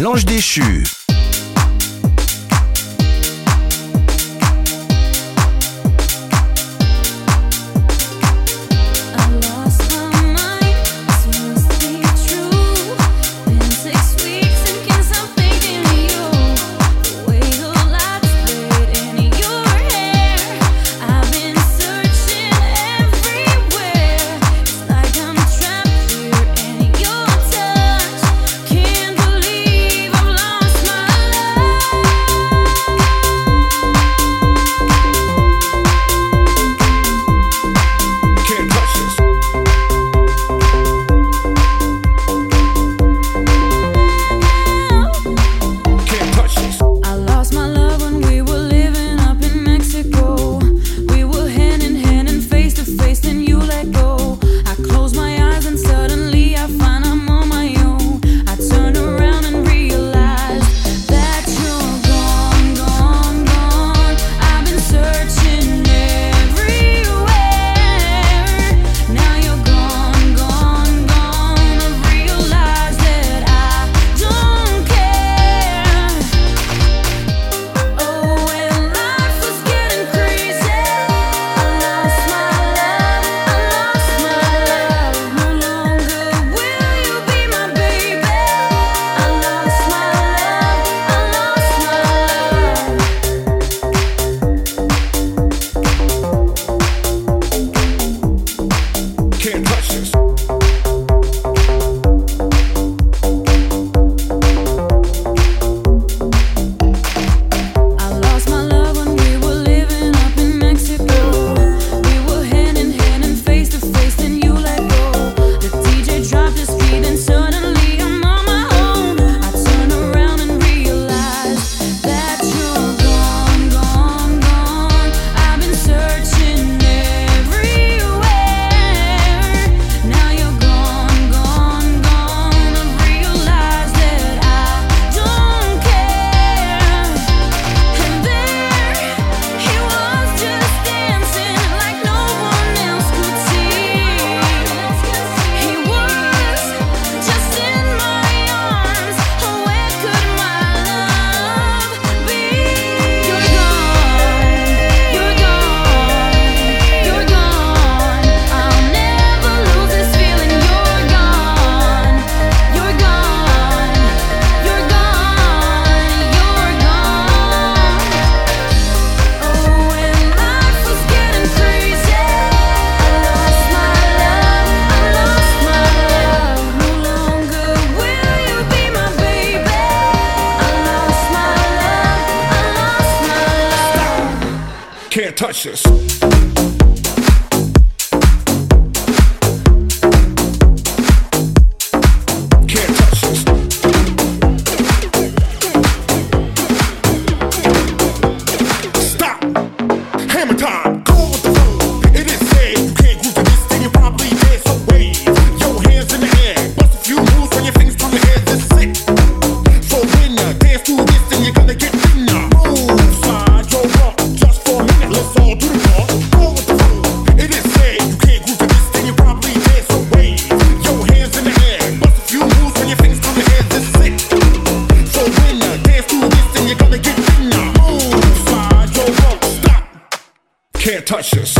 L'ange déchu. Dance through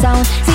sound